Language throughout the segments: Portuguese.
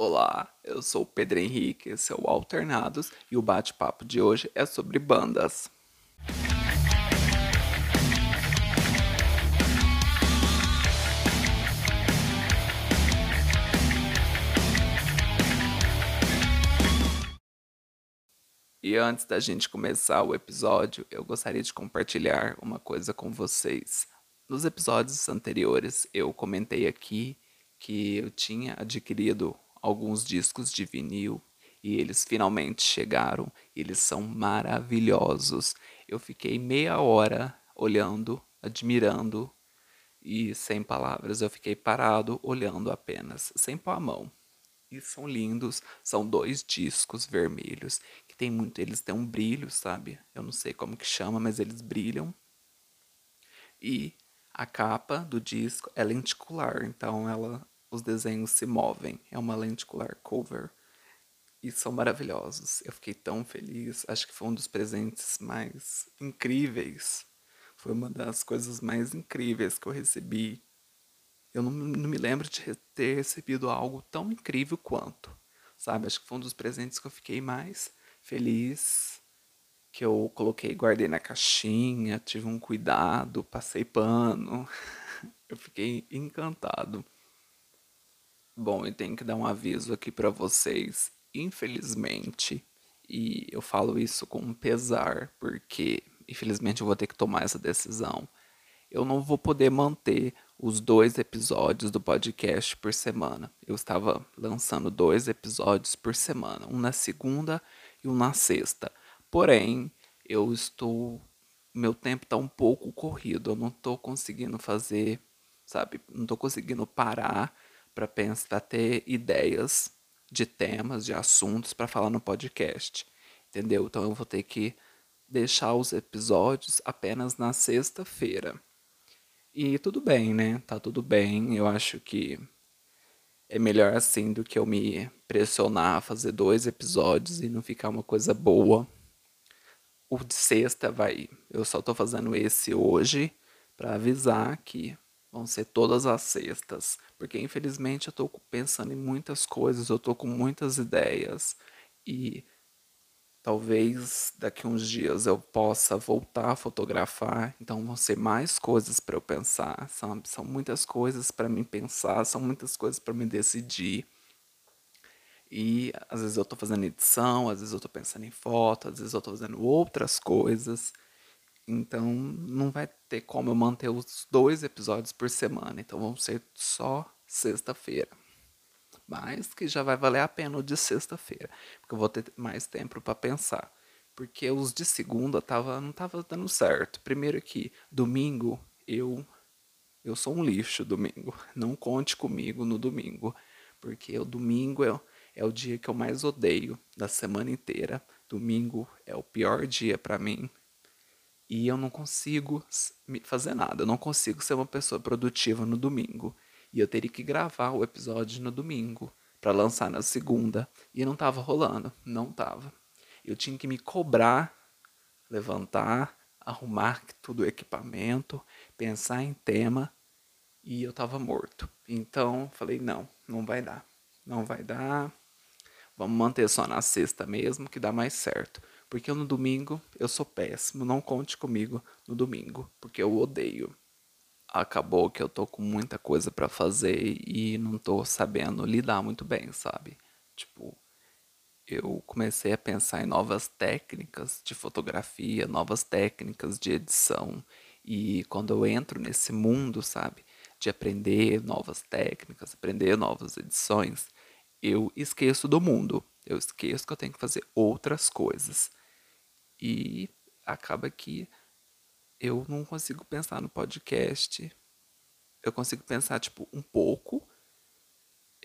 Olá, eu sou o Pedro Henrique, esse é o Alternados e o bate-papo de hoje é sobre bandas. E antes da gente começar o episódio, eu gostaria de compartilhar uma coisa com vocês. Nos episódios anteriores, eu comentei aqui que eu tinha adquirido alguns discos de vinil e eles finalmente chegaram. Eles são maravilhosos. Eu fiquei meia hora olhando, admirando e sem palavras. Eu fiquei parado olhando apenas, sem pôr a mão. E são lindos, são dois discos vermelhos que tem muito, eles têm um brilho, sabe? Eu não sei como que chama, mas eles brilham. E a capa do disco é lenticular, então ela, os desenhos se movem. É uma lenticular cover e são maravilhosos. Eu fiquei tão feliz. Acho que foi um dos presentes mais incríveis. Foi uma das coisas mais incríveis que eu recebi. Eu não, não me lembro de ter recebido algo tão incrível quanto, sabe? Acho que foi um dos presentes que eu fiquei mais feliz que eu coloquei, guardei na caixinha, tive um cuidado, passei pano. Eu fiquei encantado. Bom, eu tenho que dar um aviso aqui para vocês. Infelizmente, e eu falo isso com pesar, porque infelizmente eu vou ter que tomar essa decisão. Eu não vou poder manter os dois episódios do podcast por semana. Eu estava lançando dois episódios por semana, um na segunda e um na sexta. Porém, eu estou. Meu tempo está um pouco corrido. Eu não estou conseguindo fazer, sabe? Não estou conseguindo parar para pensar, ter ideias de temas, de assuntos para falar no podcast. Entendeu? Então eu vou ter que deixar os episódios apenas na sexta-feira. E tudo bem, né? Tá tudo bem. Eu acho que é melhor assim do que eu me pressionar a fazer dois episódios e não ficar uma coisa boa o de sexta vai. Eu só tô fazendo esse hoje para avisar que vão ser todas as sextas, porque infelizmente eu tô pensando em muitas coisas, eu tô com muitas ideias e talvez daqui uns dias eu possa voltar a fotografar, então vão ser mais coisas para eu pensar, sabe? São muitas coisas para mim pensar, são muitas coisas para me decidir. E às vezes eu estou fazendo edição, às vezes eu estou pensando em foto, às vezes eu estou fazendo outras coisas. Então não vai ter como eu manter os dois episódios por semana. Então vão ser só sexta-feira. Mas que já vai valer a pena o de sexta-feira. Porque eu vou ter mais tempo para pensar. Porque os de segunda tava, não tava dando certo. Primeiro que domingo eu eu sou um lixo domingo. Não conte comigo no domingo. Porque o domingo eu é o dia que eu mais odeio da semana inteira. Domingo é o pior dia para mim. E eu não consigo fazer nada. Eu não consigo ser uma pessoa produtiva no domingo. E eu teria que gravar o episódio no domingo para lançar na segunda. E não tava rolando. Não tava. Eu tinha que me cobrar, levantar, arrumar tudo o equipamento, pensar em tema. E eu tava morto. Então falei: não, não vai dar. Não vai dar. Vamos manter só na sexta mesmo, que dá mais certo. Porque no domingo eu sou péssimo. Não conte comigo no domingo, porque eu odeio. Acabou que eu tô com muita coisa para fazer e não tô sabendo lidar muito bem, sabe? Tipo, eu comecei a pensar em novas técnicas de fotografia, novas técnicas de edição. E quando eu entro nesse mundo, sabe, de aprender novas técnicas, aprender novas edições, eu esqueço do mundo. Eu esqueço que eu tenho que fazer outras coisas. E acaba que eu não consigo pensar no podcast. Eu consigo pensar, tipo, um pouco.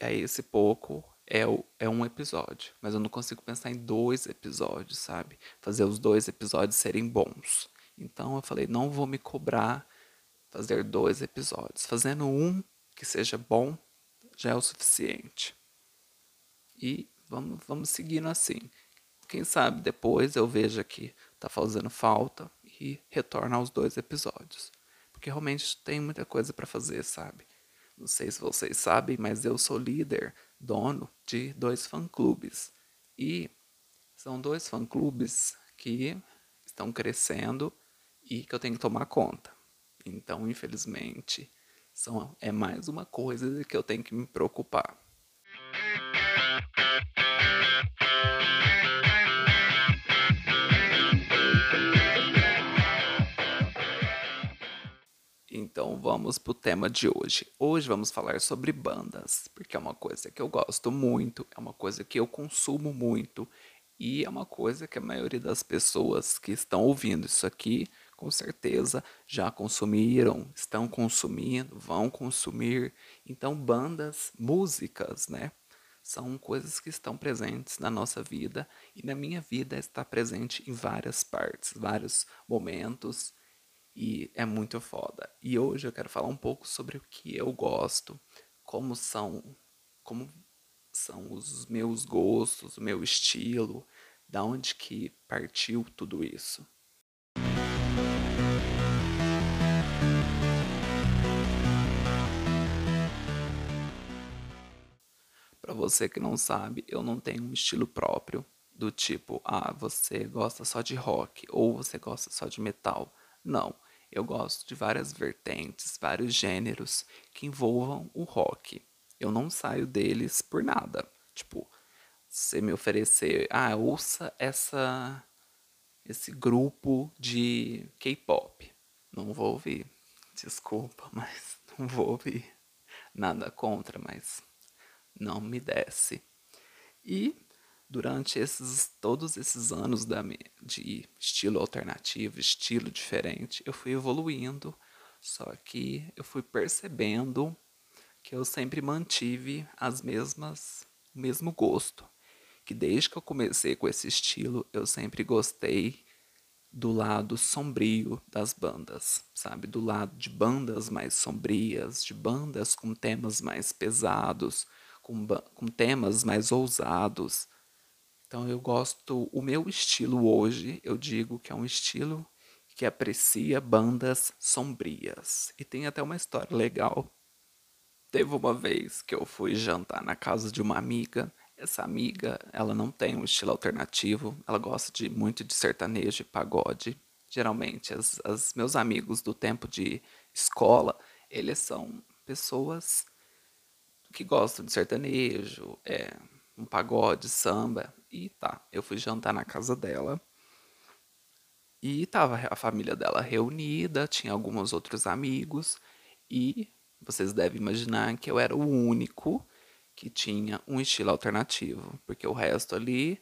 E aí esse pouco é, o, é um episódio. Mas eu não consigo pensar em dois episódios, sabe? Fazer os dois episódios serem bons. Então eu falei, não vou me cobrar fazer dois episódios. Fazendo um que seja bom já é o suficiente. E vamos, vamos seguindo assim. Quem sabe depois eu veja que tá fazendo falta e retorno aos dois episódios. Porque realmente tem muita coisa para fazer, sabe? Não sei se vocês sabem, mas eu sou líder dono de dois fã-clubes. E são dois fã-clubes que estão crescendo e que eu tenho que tomar conta. Então, infelizmente, são, é mais uma coisa que eu tenho que me preocupar. Então vamos para o tema de hoje. Hoje vamos falar sobre bandas, porque é uma coisa que eu gosto muito, é uma coisa que eu consumo muito e é uma coisa que a maioria das pessoas que estão ouvindo isso aqui, com certeza já consumiram, estão consumindo, vão consumir. Então bandas, músicas, né? São coisas que estão presentes na nossa vida e na minha vida está presente em várias partes, vários momentos e é muito foda. E hoje eu quero falar um pouco sobre o que eu gosto, como são, como são os meus gostos, o meu estilo, da onde que partiu tudo isso. Você que não sabe, eu não tenho um estilo próprio, do tipo, ah, você gosta só de rock ou você gosta só de metal. Não, eu gosto de várias vertentes, vários gêneros que envolvam o rock. Eu não saio deles por nada. Tipo, você me oferecer, ah, ouça essa esse grupo de K-pop. Não vou ouvir. Desculpa, mas não vou ouvir. Nada contra, mas não me desce. E durante esses todos esses anos da, de estilo alternativo, estilo diferente, eu fui evoluindo, só que eu fui percebendo que eu sempre mantive as mesmas, o mesmo gosto. Que desde que eu comecei com esse estilo, eu sempre gostei do lado sombrio das bandas, sabe? Do lado de bandas mais sombrias, de bandas com temas mais pesados, com, com temas mais ousados, então eu gosto, o meu estilo hoje, eu digo que é um estilo que aprecia bandas sombrias. E tem até uma história legal. Teve uma vez que eu fui jantar na casa de uma amiga. Essa amiga, ela não tem um estilo alternativo, ela gosta de muito de sertanejo e pagode. Geralmente, as, meus amigos do tempo de escola, eles são pessoas que gostam de sertanejo, é, um pagode, samba. E tá, eu fui jantar na casa dela. E tava a família dela reunida, tinha alguns outros amigos. E vocês devem imaginar que eu era o único que tinha um estilo alternativo. Porque o resto ali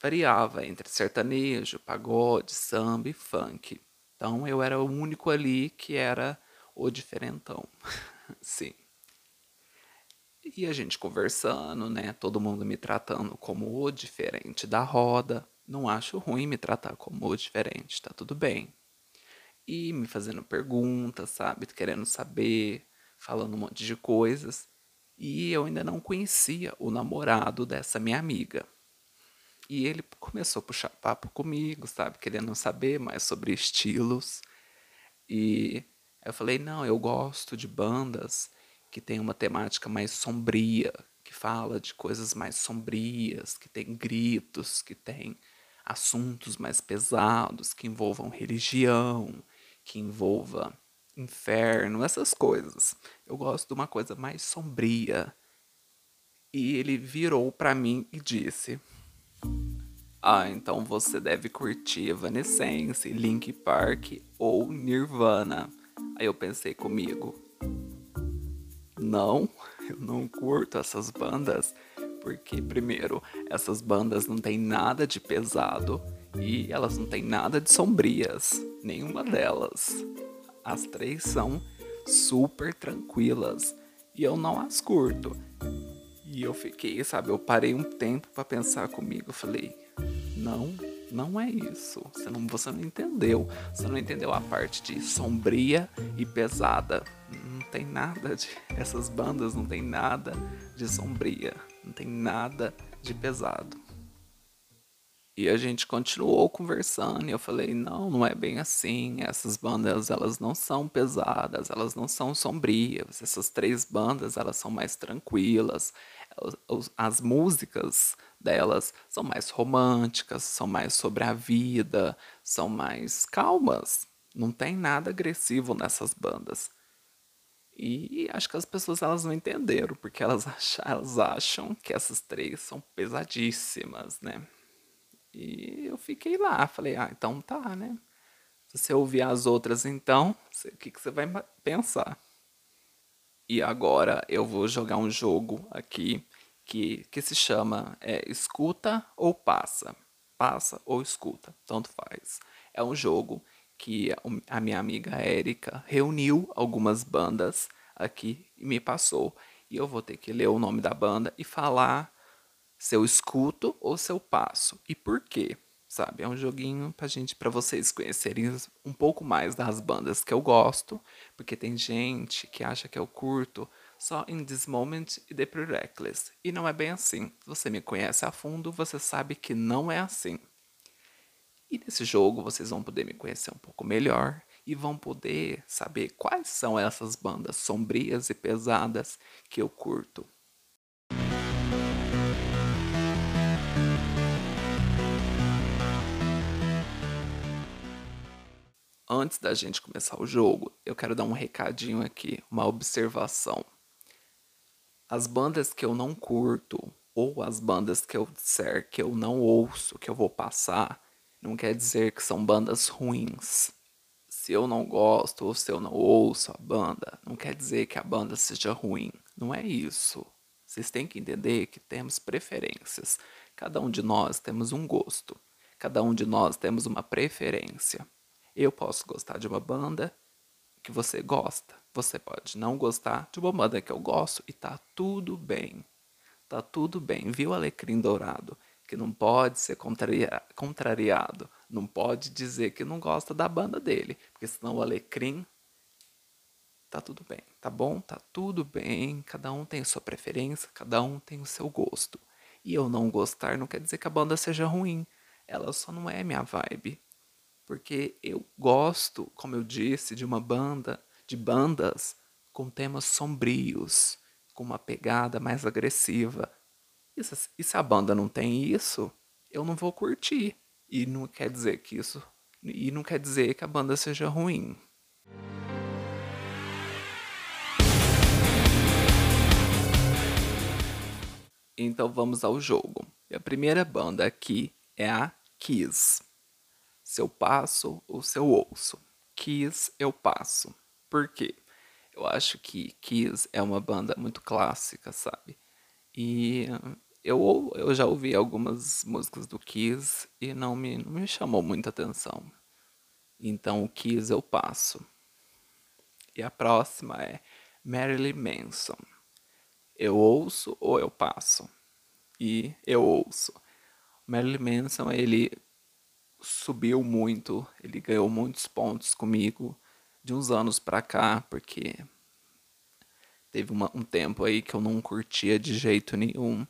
variava entre sertanejo, pagode, samba e funk. Então eu era o único ali que era o diferentão. Sim. E a gente conversando, né? Todo mundo me tratando como o diferente da roda. Não acho ruim me tratar como o diferente, tá tudo bem. E me fazendo perguntas, sabe? Querendo saber, falando um monte de coisas. E eu ainda não conhecia o namorado dessa minha amiga. E ele começou a puxar papo comigo, sabe? Querendo saber mais sobre estilos. E eu falei: não, eu gosto de bandas que tem uma temática mais sombria, que fala de coisas mais sombrias, que tem gritos, que tem assuntos mais pesados, que envolvam religião, que envolva inferno, essas coisas. Eu gosto de uma coisa mais sombria. E ele virou para mim e disse: Ah, então você deve curtir Evanescence, Link Park ou Nirvana. Aí eu pensei comigo: não, eu não curto essas bandas, porque, primeiro, essas bandas não têm nada de pesado e elas não têm nada de sombrias, nenhuma delas. As três são super tranquilas e eu não as curto. E eu fiquei, sabe, eu parei um tempo para pensar comigo, eu falei, não, não é isso. Você não, você não entendeu. Você não entendeu a parte de sombria e pesada tem nada de. Essas bandas não tem nada de sombria, não tem nada de pesado. E a gente continuou conversando e eu falei, não, não é bem assim. Essas bandas, elas não são pesadas, elas não são sombrias. Essas três bandas, elas são mais tranquilas. as músicas delas são mais românticas, são mais sobre a vida, são mais calmas. Não tem nada agressivo nessas bandas. E acho que as pessoas elas não entenderam, porque elas, acham, elas acham que essas três são pesadíssimas, né? E eu fiquei lá, falei, ah, então tá, né? Se você ouvir as outras, então, o que, que você vai pensar? E agora eu vou jogar um jogo aqui que, que se chama é, Escuta ou Passa. Passa ou escuta, tanto faz. É um jogo que a minha amiga Érica reuniu algumas bandas aqui e me passou. E eu vou ter que ler o nome da banda e falar se eu escuto ou se eu passo. E por quê? sabe? É um joguinho pra gente, para vocês conhecerem um pouco mais das bandas que eu gosto, porque tem gente que acha que eu curto só In This Moment e The Pretty Reckless, e não é bem assim. Se você me conhece a fundo, você sabe que não é assim. Nesse jogo vocês vão poder me conhecer um pouco melhor e vão poder saber quais são essas bandas sombrias e pesadas que eu curto. Antes da gente começar o jogo, eu quero dar um recadinho aqui, uma observação. As bandas que eu não curto, ou as bandas que eu disser que eu não ouço, que eu vou passar, não quer dizer que são bandas ruins. Se eu não gosto ou se eu não ouço a banda, não quer dizer que a banda seja ruim. Não é isso. Vocês têm que entender que temos preferências. Cada um de nós temos um gosto. Cada um de nós temos uma preferência. Eu posso gostar de uma banda que você gosta. Você pode não gostar de uma banda que eu gosto e tá tudo bem. Tá tudo bem, viu, Alecrim Dourado? Que não pode ser contraria contrariado. Não pode dizer que não gosta da banda dele. Porque senão o Alecrim tá tudo bem, tá bom? Tá tudo bem. Cada um tem a sua preferência, cada um tem o seu gosto. E eu não gostar não quer dizer que a banda seja ruim. Ela só não é minha vibe porque eu gosto, como eu disse, de uma banda, de bandas com temas sombrios, com uma pegada mais agressiva. Se, e se a banda não tem isso, eu não vou curtir. E não quer dizer que isso, e não quer dizer que a banda seja ruim. Então vamos ao jogo. E a primeira banda aqui é a Kiss se eu passo ou se eu ouço. Kiss eu passo. Por quê? Eu acho que Kiss é uma banda muito clássica, sabe? E eu, eu já ouvi algumas músicas do Kiss e não me, não me chamou muita atenção. Então o Kiss eu passo. E a próxima é Marilyn Manson. Eu ouço ou eu passo? E eu ouço. Marilyn Manson, ele subiu muito, ele ganhou muitos pontos comigo de uns anos pra cá, porque teve uma, um tempo aí que eu não curtia de jeito nenhum.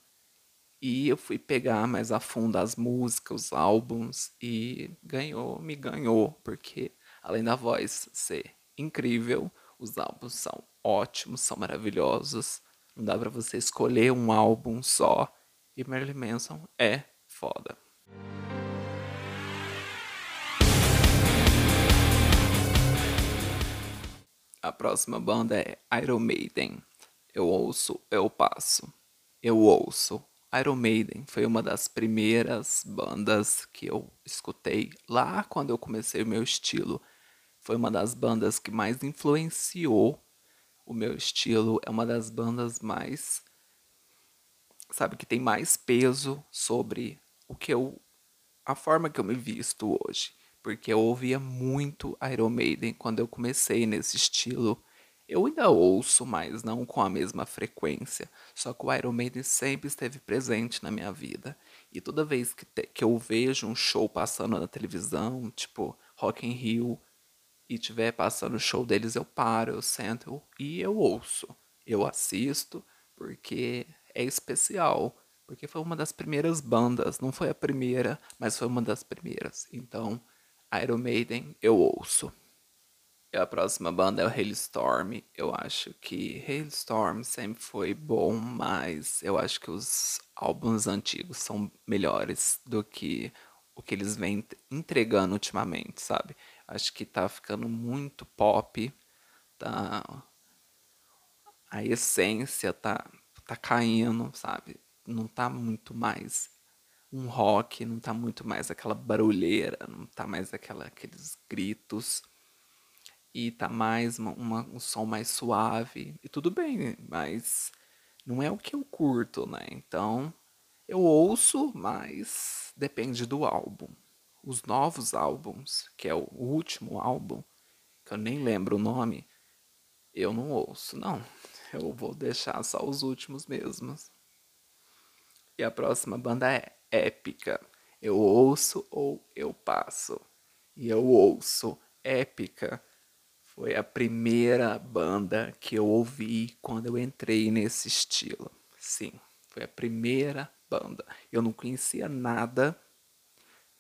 E eu fui pegar mais a fundo as músicas, os álbuns e ganhou, me ganhou, porque além da voz ser incrível, os álbuns são ótimos, são maravilhosos. Não dá para você escolher um álbum só. E Marilyn Manson é foda. A próxima banda é Iron Maiden. Eu ouço, eu passo. Eu ouço. Iron Maiden foi uma das primeiras bandas que eu escutei lá quando eu comecei o meu estilo. Foi uma das bandas que mais influenciou o meu estilo. É uma das bandas mais. Sabe, que tem mais peso sobre o que eu. a forma que eu me visto hoje porque eu ouvia muito Iron Maiden quando eu comecei nesse estilo. Eu ainda ouço, mas não com a mesma frequência. Só que o Iron Maiden sempre esteve presente na minha vida. E toda vez que, te, que eu vejo um show passando na televisão, tipo Rock in Rio, e tiver passando o show deles, eu paro, eu sento e eu ouço. Eu assisto porque é especial. Porque foi uma das primeiras bandas, não foi a primeira, mas foi uma das primeiras. Então, Iron Maiden eu ouço. A próxima banda é o Hailstorm. Eu acho que Hailstorm sempre foi bom, mas eu acho que os álbuns antigos são melhores do que o que eles vêm entregando ultimamente, sabe? Acho que tá ficando muito pop, tá a essência tá tá caindo, sabe? Não tá muito mais um rock, não tá muito mais aquela barulheira, não tá mais aquela aqueles gritos e tá mais uma, uma, um som mais suave. E tudo bem, mas não é o que eu curto, né? Então eu ouço, mas depende do álbum. Os novos álbuns, que é o último álbum, que eu nem lembro o nome, eu não ouço, não. Eu vou deixar só os últimos mesmos. E a próxima banda é Épica. Eu ouço ou eu passo. E eu ouço Épica foi a primeira banda que eu ouvi quando eu entrei nesse estilo. Sim, foi a primeira banda. Eu não conhecia nada.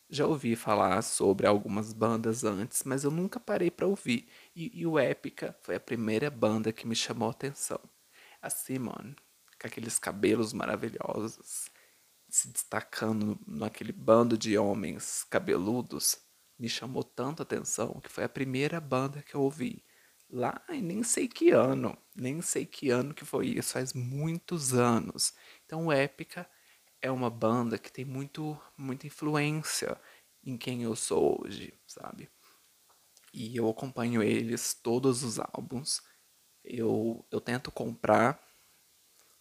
Já ouvi falar sobre algumas bandas antes, mas eu nunca parei para ouvir. E, e, o Épica foi a primeira banda que me chamou a atenção. A Simon, com aqueles cabelos maravilhosos, se destacando naquele bando de homens cabeludos me chamou tanto a atenção que foi a primeira banda que eu ouvi. Lá em nem sei que ano, nem sei que ano que foi isso, faz muitos anos. Então, Épica é uma banda que tem muito, muita influência em quem eu sou hoje, sabe? E eu acompanho eles, todos os álbuns. Eu, eu tento comprar,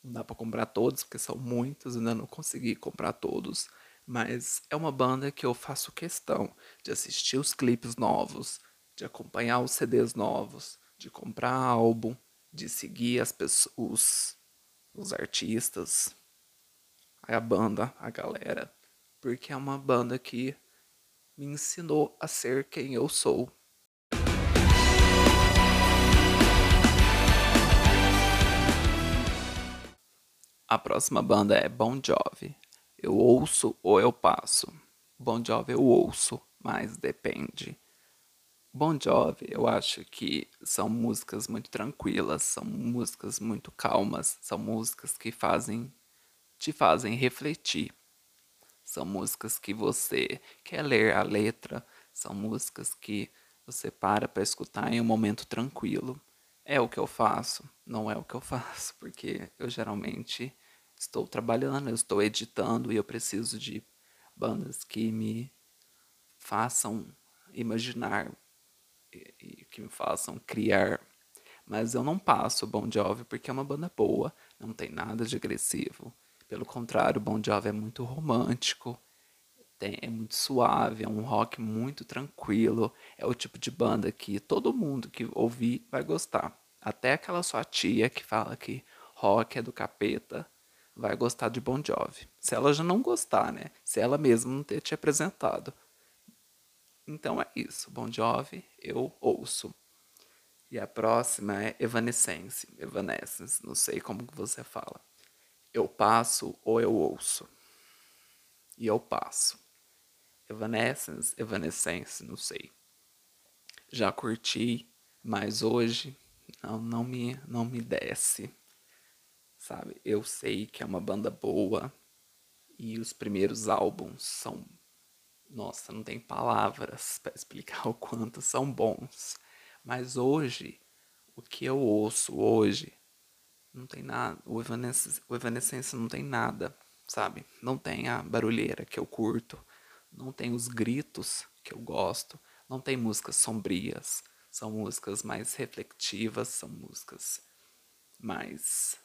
não dá para comprar todos, porque são muitos, ainda não consegui comprar todos mas é uma banda que eu faço questão de assistir os clipes novos, de acompanhar os CDs novos, de comprar álbum, de seguir as pessoas, os, os artistas, a banda, a galera, porque é uma banda que me ensinou a ser quem eu sou. A próxima banda é Bon Jovi. Eu ouço ou eu passo. Bon Jovi eu ouço, mas depende. Bon Jovi, eu acho que são músicas muito tranquilas, são músicas muito calmas, são músicas que fazem te fazem refletir. São músicas que você quer ler a letra, são músicas que você para para escutar em um momento tranquilo. É o que eu faço, não é o que eu faço, porque eu geralmente estou trabalhando, eu estou editando e eu preciso de bandas que me façam imaginar e, que me façam criar. Mas eu não passo Bon Jovi porque é uma banda boa, não tem nada de agressivo. Pelo contrário, Bon Jovi é muito romântico, tem, é muito suave, é um rock muito tranquilo. É o tipo de banda que todo mundo que ouvir vai gostar. Até aquela sua tia que fala que rock é do capeta, vai gostar de Bon Jovi. Se ela já não gostar, né? Se ela mesma não ter te apresentado. Então é isso. Bon Jovi, eu ouço. E a próxima é Evanescence. Evanescence, não sei como que você fala. Eu passo ou eu ouço. E eu passo. Evanescence, Evanescence, não sei. Já curti, mas hoje não, não me não me desce sabe? Eu sei que é uma banda boa e os primeiros álbuns são. Nossa, não tem palavras para explicar o quanto são bons. Mas hoje, o que eu ouço hoje, não tem nada. O Evanescence, o Evanescence não tem nada, sabe? Não tem a barulheira que eu curto, não tem os gritos que eu gosto, não tem músicas sombrias. São músicas mais reflexivas, são músicas mais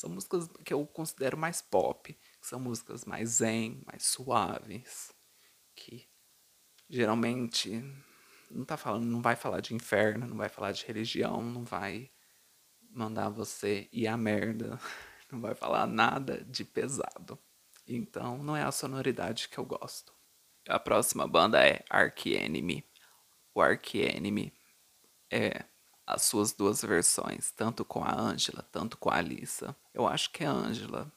são músicas que eu considero mais pop, que são músicas mais zen, mais suaves, que geralmente não tá falando, não vai falar de inferno, não vai falar de religião, não vai mandar você ir à merda, não vai falar nada de pesado. Então não é a sonoridade que eu gosto. A próxima banda é Ark Enemy. O Ark Enemy é as suas duas versões, tanto com a Angela, tanto com a Alissa. Eu acho que é Angela.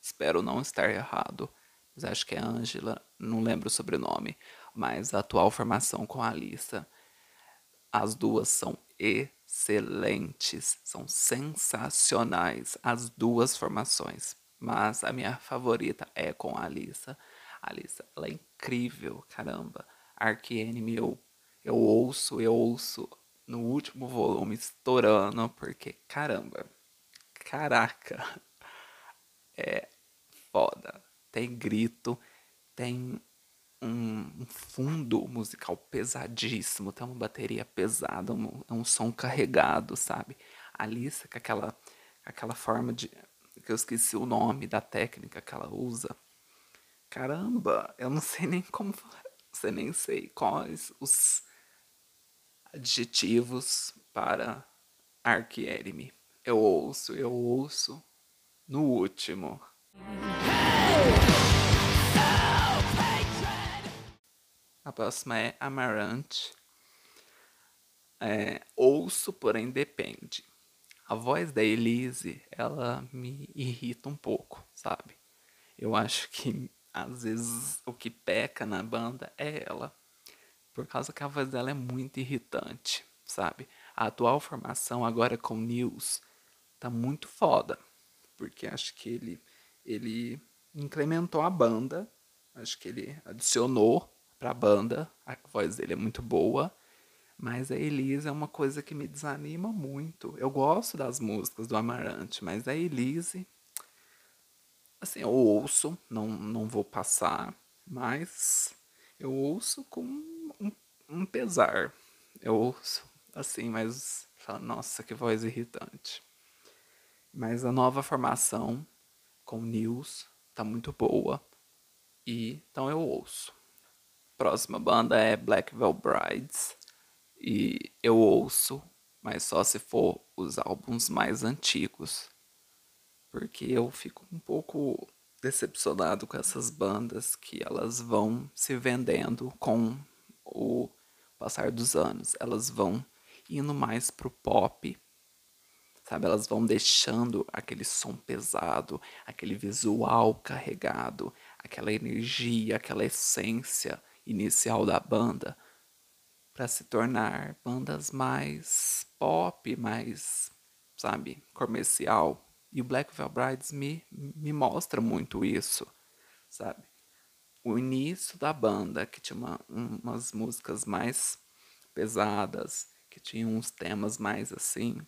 Espero não estar errado, mas acho que é Angela, não lembro o sobrenome, mas a atual formação com a Alissa. As duas são excelentes, são sensacionais as duas formações. Mas a minha favorita é com a Alissa. A Alissa, ela é incrível, caramba. Enemy eu, eu ouço, eu ouço no último volume estourando, porque caramba, caraca, é foda. Tem grito, tem um, fundo musical pesadíssimo, tem uma bateria pesada, um, é um som carregado, sabe? Alice com aquela, aquela forma de. que eu esqueci o nome da técnica que ela usa. Caramba, eu não sei nem como. Você nem sei quais os adjetivos para Arquierime. Eu ouço, eu ouço no último. A próxima é Amarante. É, ouço, porém depende. A voz da Elise, ela me irrita um pouco, sabe? Eu acho que às vezes o que peca na banda é ela. Por causa que a voz dela é muito irritante, sabe? A atual formação agora com News tá muito foda. Porque acho que ele, ele incrementou a banda. Acho que ele adicionou pra banda. A voz dele é muito boa. Mas a Elise é uma coisa que me desanima muito. Eu gosto das músicas do Amarante, mas a Elise. Assim, eu ouço, não, não vou passar, mas eu ouço com um, pesar. Eu ouço assim, mas falo, nossa, que voz irritante. Mas a nova formação com News tá muito boa. E então eu ouço. Próxima banda é Black Veil Brides. E eu ouço, mas só se for os álbuns mais antigos. Porque eu fico um pouco decepcionado com essas bandas que elas vão se vendendo com o passar dos anos. Elas vão indo mais pro pop, sabe? Elas vão deixando aquele som pesado, aquele visual carregado, aquela energia, aquela essência inicial da banda para se tornar bandas mais pop, mais, sabe, comercial. E o Black Veil Brides me, me mostra muito isso, sabe? O início da banda, que tinha uma, umas músicas mais pesadas, que tinham uns temas mais assim,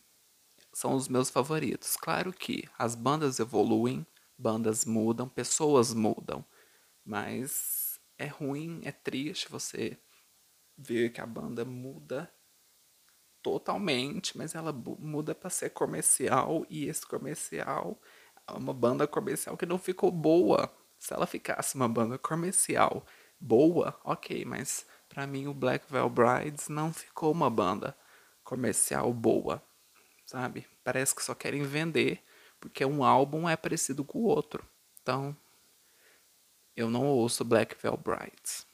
são os meus favoritos. Claro que as bandas evoluem, bandas mudam, pessoas mudam, mas é ruim, é triste você ver que a banda muda totalmente, mas ela muda para ser comercial e esse comercial é uma banda comercial que não ficou boa. Se ela ficasse uma banda comercial boa, ok, mas para mim o Black Veil Brides não ficou uma banda comercial boa, sabe? Parece que só querem vender porque um álbum é parecido com o outro. Então, eu não ouço Black Veil Brides.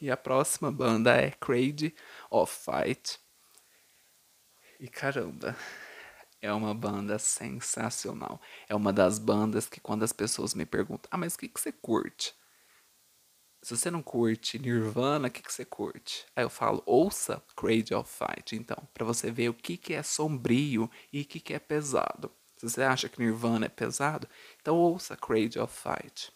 E a próxima banda é Crazy of Fight. E caramba, é uma banda sensacional. É uma das bandas que quando as pessoas me perguntam, ah, mas o que, que você curte? Se você não curte Nirvana, o que, que você curte? Aí eu falo, ouça Crazy of Fight, então, para você ver o que, que é sombrio e o que, que é pesado. Se você acha que Nirvana é pesado, então ouça Crazy of Fight.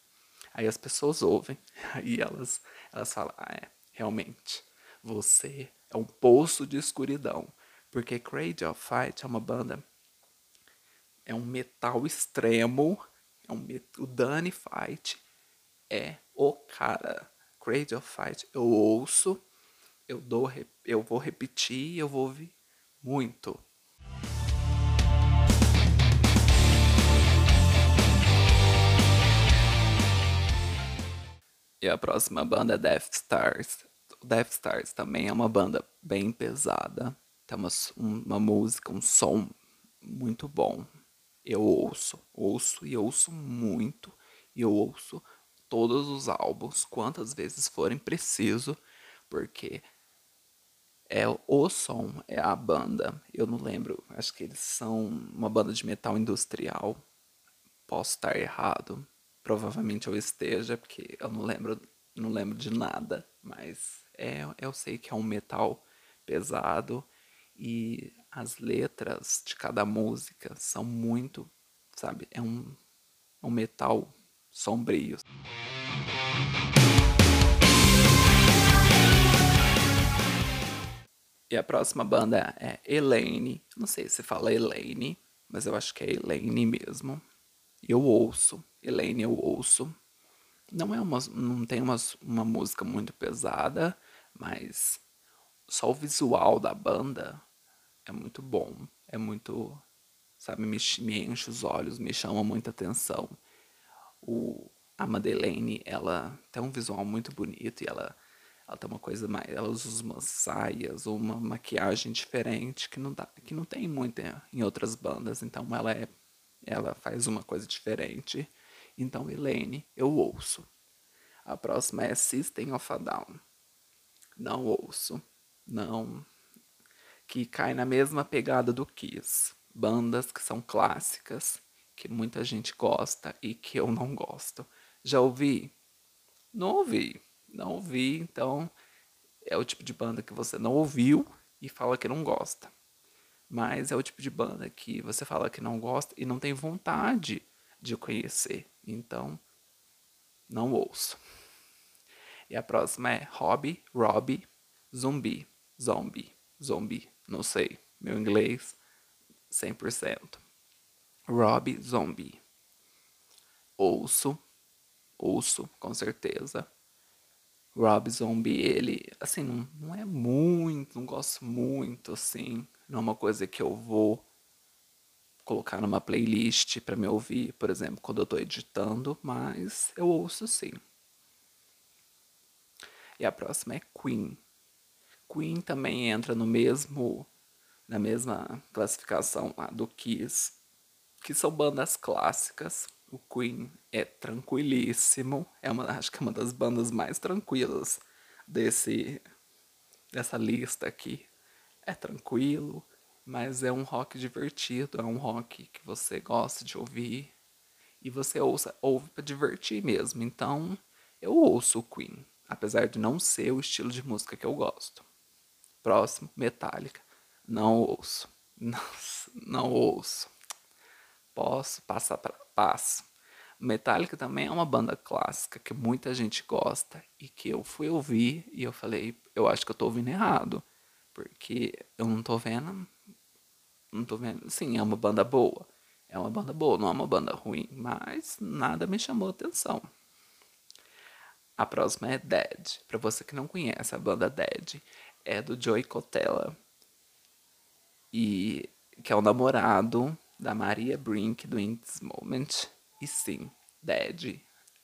Aí as pessoas ouvem, aí elas, elas falam: ah, é, realmente, você é um poço de escuridão. Porque Cradle of Fight é uma banda, é um metal extremo, é um, o Danny Fight é o cara. Cradle Fight eu ouço, eu dou, eu vou repetir, eu vou ouvir muito. E a próxima banda é Death Stars. Death Stars também é uma banda bem pesada. Tem uma, uma música, um som muito bom. Eu ouço, ouço e ouço muito. E eu ouço todos os álbuns, quantas vezes forem preciso, porque é o som, é a banda. Eu não lembro, acho que eles são uma banda de metal industrial. Posso estar errado, Provavelmente eu esteja, porque eu não lembro, não lembro de nada, mas é, eu sei que é um metal pesado e as letras de cada música são muito, sabe, é um, um metal sombrio. E a próxima banda é Elaine. Não sei se fala Elaine, mas eu acho que é Elaine mesmo. Eu ouço, Elaine eu ouço. Não é uma, não tem uma, uma música muito pesada, mas só o visual da banda é muito bom. É muito, sabe, me, me enche os olhos, me chama muita atenção. O, a Madeleine, ela tem um visual muito bonito e ela ela tem uma coisa mais. Ela usa umas saias uma maquiagem diferente que não, dá, que não tem muito em outras bandas. Então ela é. Ela faz uma coisa diferente. Então, Elaine, eu ouço. A próxima é System of a Down. Não ouço. Não. Que cai na mesma pegada do Kiss. Bandas que são clássicas, que muita gente gosta e que eu não gosto. Já ouvi? Não ouvi não ouvi, então é o tipo de banda que você não ouviu e fala que não gosta. Mas é o tipo de banda que você fala que não gosta e não tem vontade de conhecer. Então, não ouço. E a próxima é Hobby, Robbie, Zumbi, Zombie, Zombie, não sei, meu inglês 100%. Robbie Zombie. Ouço, ouço com certeza. Rob Zombie, ele, assim, não, não é muito, não gosto muito, assim. Não é uma coisa que eu vou colocar numa playlist para me ouvir, por exemplo, quando eu estou editando, mas eu ouço sim. E a próxima é Queen. Queen também entra no mesmo na mesma classificação do Kiss, que são bandas clássicas, o Queen é tranquilíssimo. É uma, acho que é uma das bandas mais tranquilas desse dessa lista aqui. É tranquilo, mas é um rock divertido, é um rock que você gosta de ouvir e você ouça, ouve para divertir mesmo. Então, eu ouço o Queen, apesar de não ser o estilo de música que eu gosto. Próximo, Metallica. Não ouço. Não, não ouço. Posso passar para passo. Metallica também é uma banda clássica que muita gente gosta e que eu fui ouvir e eu falei, eu acho que eu tô ouvindo errado, porque eu não tô vendo, não tô vendo, sim, é uma banda boa, é uma banda boa, não é uma banda ruim, mas nada me chamou atenção. A próxima é Dead. Para você que não conhece a banda Dead, é do Joey Cotella e que é o namorado da Maria Brink do In This Moment. E sim, Dead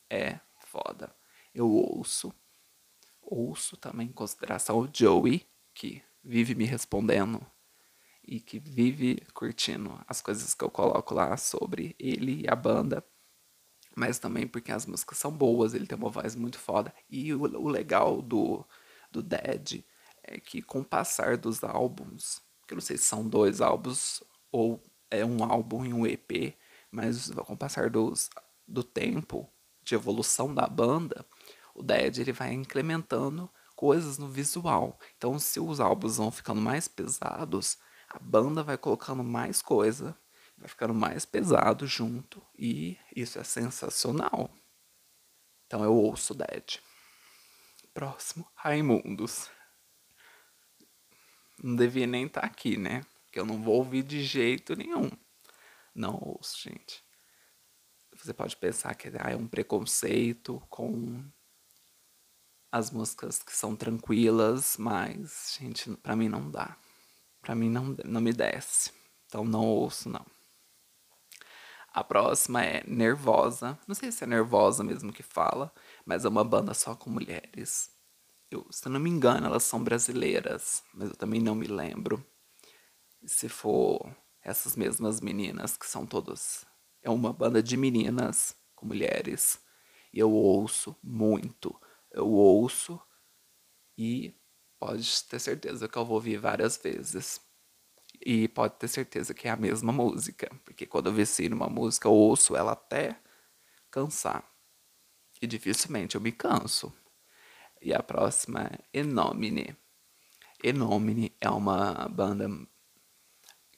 é foda. Eu ouço, ouço também em consideração o Joey, que vive me respondendo e que vive curtindo as coisas que eu coloco lá sobre ele e a banda. Mas também porque as músicas são boas, ele tem uma voz muito foda. E o, o legal do, do Dead é que com o passar dos álbuns, que eu não sei se são dois álbuns ou é um álbum e um EP, mas com o passar dos, do tempo de evolução da banda, o Dead ele vai incrementando coisas no visual. Então, se os álbuns vão ficando mais pesados, a banda vai colocando mais coisa, vai ficando mais pesado junto, e isso é sensacional. Então, eu ouço Dead. Próximo, Raimundos. Não devia nem estar tá aqui, né? Porque eu não vou ouvir de jeito nenhum. Não ouço, gente. Você pode pensar que ah, é um preconceito com as músicas que são tranquilas, mas, gente, para mim não dá. Para mim não, não me desce. Então não ouço, não. A próxima é Nervosa. Não sei se é Nervosa mesmo que fala, mas é uma banda só com mulheres. Eu, se eu não me engano, elas são brasileiras, mas eu também não me lembro. Se for essas mesmas meninas que são todas. É uma banda de meninas com mulheres. E eu ouço muito. Eu ouço e pode ter certeza que eu vou ouvir várias vezes. E pode ter certeza que é a mesma música. Porque quando eu vicio numa música, eu ouço ela até cansar. E dificilmente eu me canso. E a próxima é Enomine. Enomine é uma banda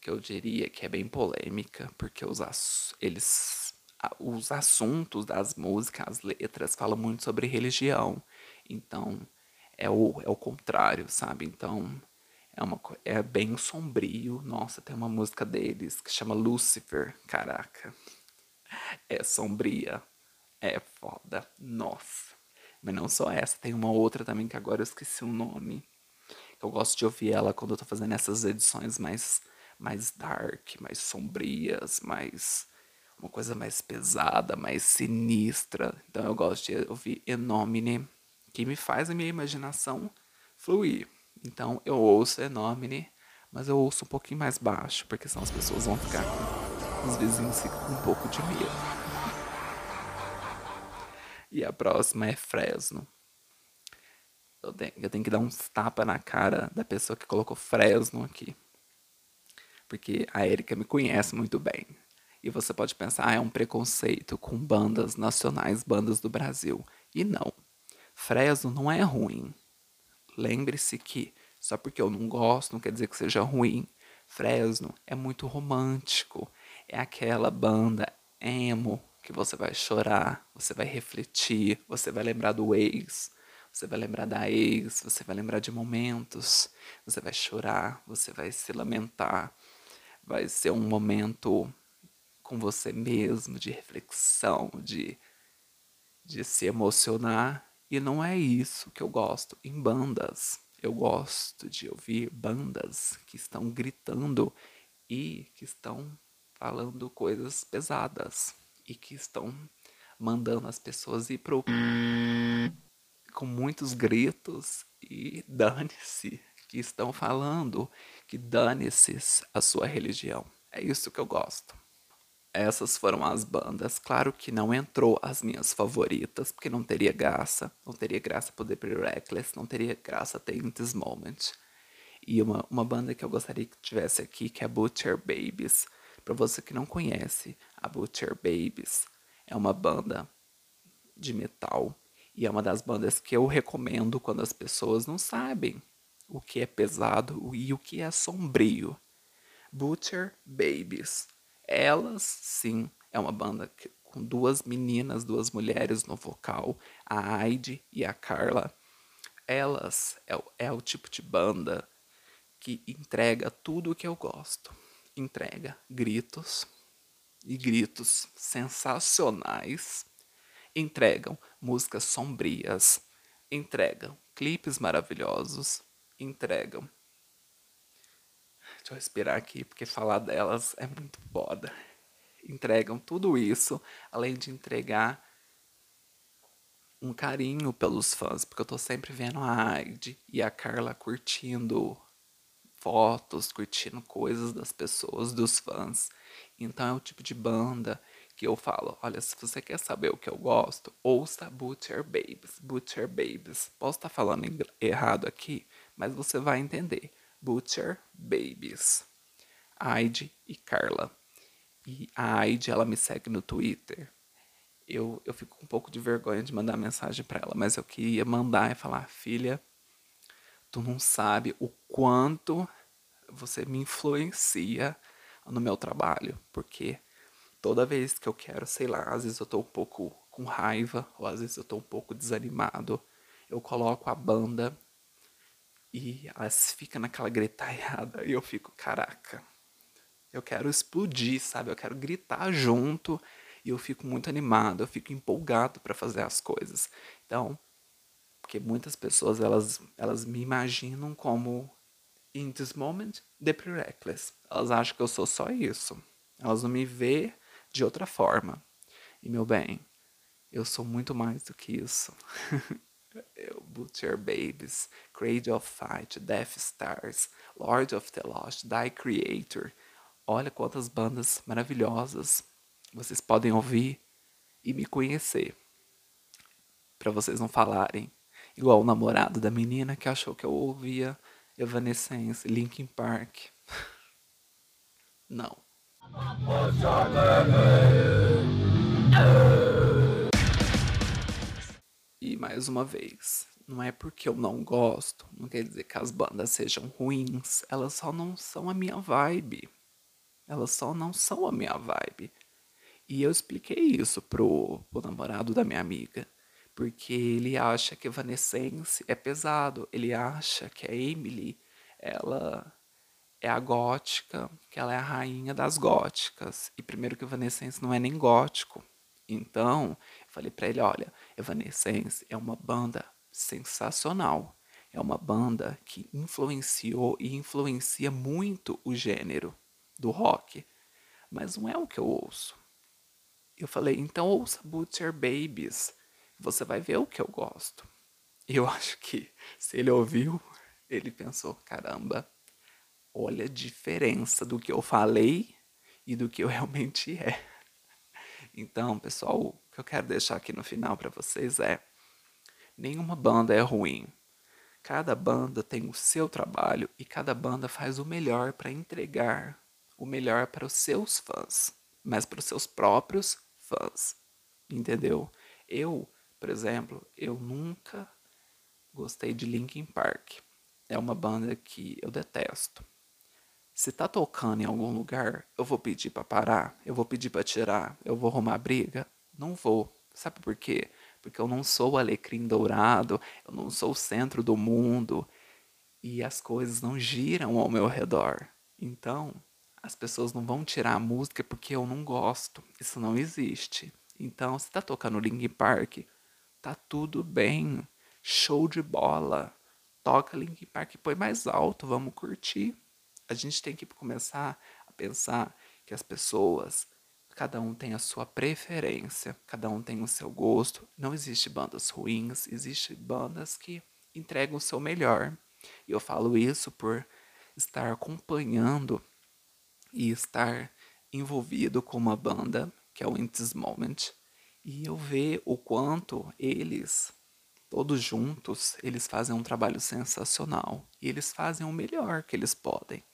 que eu diria que é bem polêmica, porque os, eles, os assuntos das músicas, as letras, falam muito sobre religião. Então, é o, é o contrário, sabe? Então, é, uma, é bem sombrio. Nossa, tem uma música deles que chama Lucifer. Caraca. É sombria. É foda. Nossa. Mas não só essa, tem uma outra também que agora eu esqueci o nome. Eu gosto de ouvir ela quando eu tô fazendo essas edições mais, mais dark, mais sombrias, mais. uma coisa mais pesada, mais sinistra. Então eu gosto de ouvir Enomine, que me faz a minha imaginação fluir. Então eu ouço Enomine, mas eu ouço um pouquinho mais baixo, porque senão as pessoas vão ficar com. os vizinhos ficam com um pouco de medo. E a próxima é Fresno. Eu tenho, eu tenho que dar uns tapa na cara da pessoa que colocou Fresno aqui. Porque a Erika me conhece muito bem. E você pode pensar, ah, é um preconceito com bandas nacionais, bandas do Brasil. E não. Fresno não é ruim. Lembre-se que só porque eu não gosto não quer dizer que seja ruim. Fresno é muito romântico. É aquela banda emo que você vai chorar, você vai refletir, você vai lembrar do ex, você vai lembrar da ex, você vai lembrar de momentos, você vai chorar, você vai se lamentar. Vai ser um momento com você mesmo, de reflexão, de, de se emocionar. E não é isso que eu gosto em bandas. Eu gosto de ouvir bandas que estão gritando e que estão falando coisas pesadas e que estão mandando as pessoas ir pro com muitos gritos e dane-se que estão falando que dane-se a sua religião. É isso que eu gosto. Essas foram as bandas. Claro que não entrou as minhas favoritas, porque não teria graça. Não teria graça poder pre Reckless, não teria graça ter In This Moment. E uma, uma banda que eu gostaria que tivesse aqui, que é Butcher Babies. Para você que não conhece, a Butcher Babies é uma banda de metal e é uma das bandas que eu recomendo quando as pessoas não sabem o que é pesado e o que é sombrio. Butcher Babies. Elas, sim, é uma banda que, com duas meninas, duas mulheres no vocal, a Aide e a Carla. Elas é, é o tipo de banda que entrega tudo o que eu gosto entrega gritos e gritos sensacionais, entregam músicas sombrias, entregam clipes maravilhosos, entregam. Deixa eu respirar aqui, porque falar delas é muito foda. Entregam tudo isso, além de entregar um carinho pelos fãs, porque eu tô sempre vendo a Aide e a Carla curtindo fotos, curtindo coisas das pessoas, dos fãs. Então é o tipo de banda que eu falo, olha, se você quer saber o que eu gosto, ouça Butcher Babies, Butcher Babies. Posso estar falando errado aqui, mas você vai entender. Butcher Babies. Aide e Carla. E a Aide, ela me segue no Twitter. Eu, eu fico com um pouco de vergonha de mandar mensagem para ela, mas eu queria mandar e falar, filha, tu não sabe o quanto você me influencia no meu trabalho, porque toda vez que eu quero, sei lá, às vezes eu tô um pouco com raiva, ou às vezes eu tô um pouco desanimado, eu coloco a banda e elas ficam naquela gritalhada e eu fico, caraca, eu quero explodir, sabe? Eu quero gritar junto e eu fico muito animado, eu fico empolgado para fazer as coisas. Então, porque muitas pessoas elas, elas me imaginam como in this moment the reckless. Elas acham que eu sou só isso. Elas não me vê de outra forma. E meu bem, eu sou muito mais do que isso. eu, Butcher Babies, Cradle of Fight, Death Stars, Lord of the Lost, Die Creator. Olha quantas bandas maravilhosas vocês podem ouvir e me conhecer. Para vocês não falarem Igual o namorado da menina que achou que eu ouvia Evanescence, Linkin Park. Não. E mais uma vez, não é porque eu não gosto, não quer dizer que as bandas sejam ruins, elas só não são a minha vibe. Elas só não são a minha vibe. E eu expliquei isso pro, pro namorado da minha amiga, porque ele acha que Evanescence é pesado, ele acha que a Emily, ela é a gótica, que ela é a rainha das góticas. E primeiro que Evanescence não é nem gótico. Então, eu falei para ele, olha, Evanescence é uma banda sensacional. É uma banda que influenciou e influencia muito o gênero do rock, mas não é o que eu ouço. Eu falei, então ouça Butcher Babies, você vai ver o que eu gosto. E eu acho que se ele ouviu, ele pensou, caramba, olha a diferença do que eu falei e do que eu realmente é. Então, pessoal, o que eu quero deixar aqui no final para vocês é Nenhuma banda é ruim. Cada banda tem o seu trabalho e cada banda faz o melhor para entregar o melhor para os seus fãs, mas para os seus próprios fãs. Entendeu? Eu, por exemplo, eu nunca gostei de Linkin Park. É uma banda que eu detesto. Se tá tocando em algum lugar, eu vou pedir para parar, eu vou pedir para tirar, eu vou arrumar briga? Não vou. Sabe por quê? porque eu não sou o alecrim dourado, eu não sou o centro do mundo e as coisas não giram ao meu redor. Então, as pessoas não vão tirar a música porque eu não gosto. Isso não existe. Então, se tá tocando Linkin Park, tá tudo bem. Show de bola. Toca Linkin Park, põe mais alto, vamos curtir. A gente tem que começar a pensar que as pessoas Cada um tem a sua preferência, cada um tem o seu gosto. Não existe bandas ruins, existe bandas que entregam o seu melhor. E eu falo isso por estar acompanhando e estar envolvido com uma banda que é o In This Moment e eu ver o quanto eles todos juntos eles fazem um trabalho sensacional e eles fazem o melhor que eles podem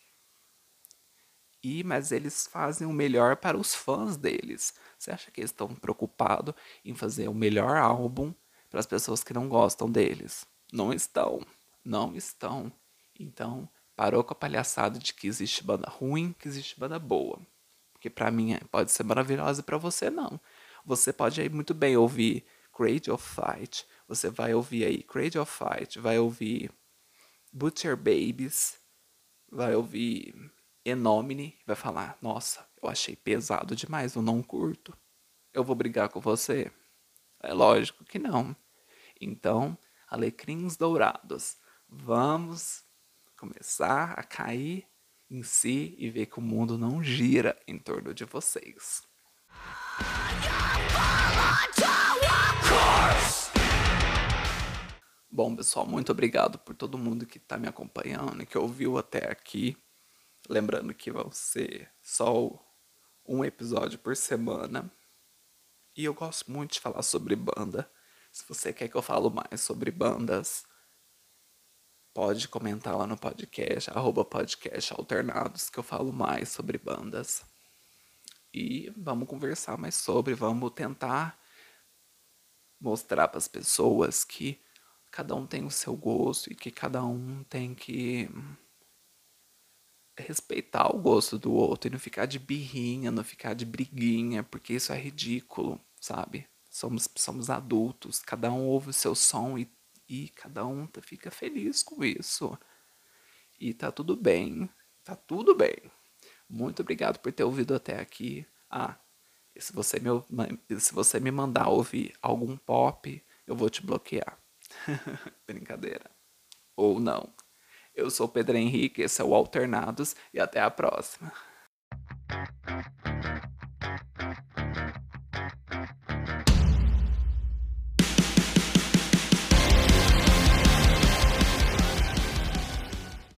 e mas eles fazem o melhor para os fãs deles. Você acha que eles estão preocupados em fazer o melhor álbum para as pessoas que não gostam deles? Não estão, não estão. Então, parou com a palhaçada de que existe banda ruim, que existe banda boa. Porque para mim é, pode ser maravilhosa e para você não. Você pode aí muito bem ouvir Cradle of Fight, você vai ouvir aí Cradle of Fight, vai ouvir Butcher Babies, vai ouvir Enomine vai falar: Nossa, eu achei pesado demais, eu não curto. Eu vou brigar com você? É lógico que não. Então, alecrins dourados, vamos começar a cair em si e ver que o mundo não gira em torno de vocês. Bom, pessoal, muito obrigado por todo mundo que está me acompanhando e que ouviu até aqui. Lembrando que vão ser só um episódio por semana. E eu gosto muito de falar sobre banda. Se você quer que eu falo mais sobre bandas, pode comentar lá no podcast, arroba podcast alternados, que eu falo mais sobre bandas. E vamos conversar mais sobre, vamos tentar mostrar para as pessoas que cada um tem o seu gosto e que cada um tem que respeitar o gosto do outro e não ficar de birrinha, não ficar de briguinha, porque isso é ridículo, sabe? Somos, somos adultos, cada um ouve o seu som e, e cada um fica feliz com isso. E tá tudo bem, tá tudo bem. Muito obrigado por ter ouvido até aqui. Ah, se você me, se você me mandar ouvir algum pop, eu vou te bloquear. Brincadeira. Ou não. Eu sou Pedro Henrique, esse é o Alternados e até a próxima.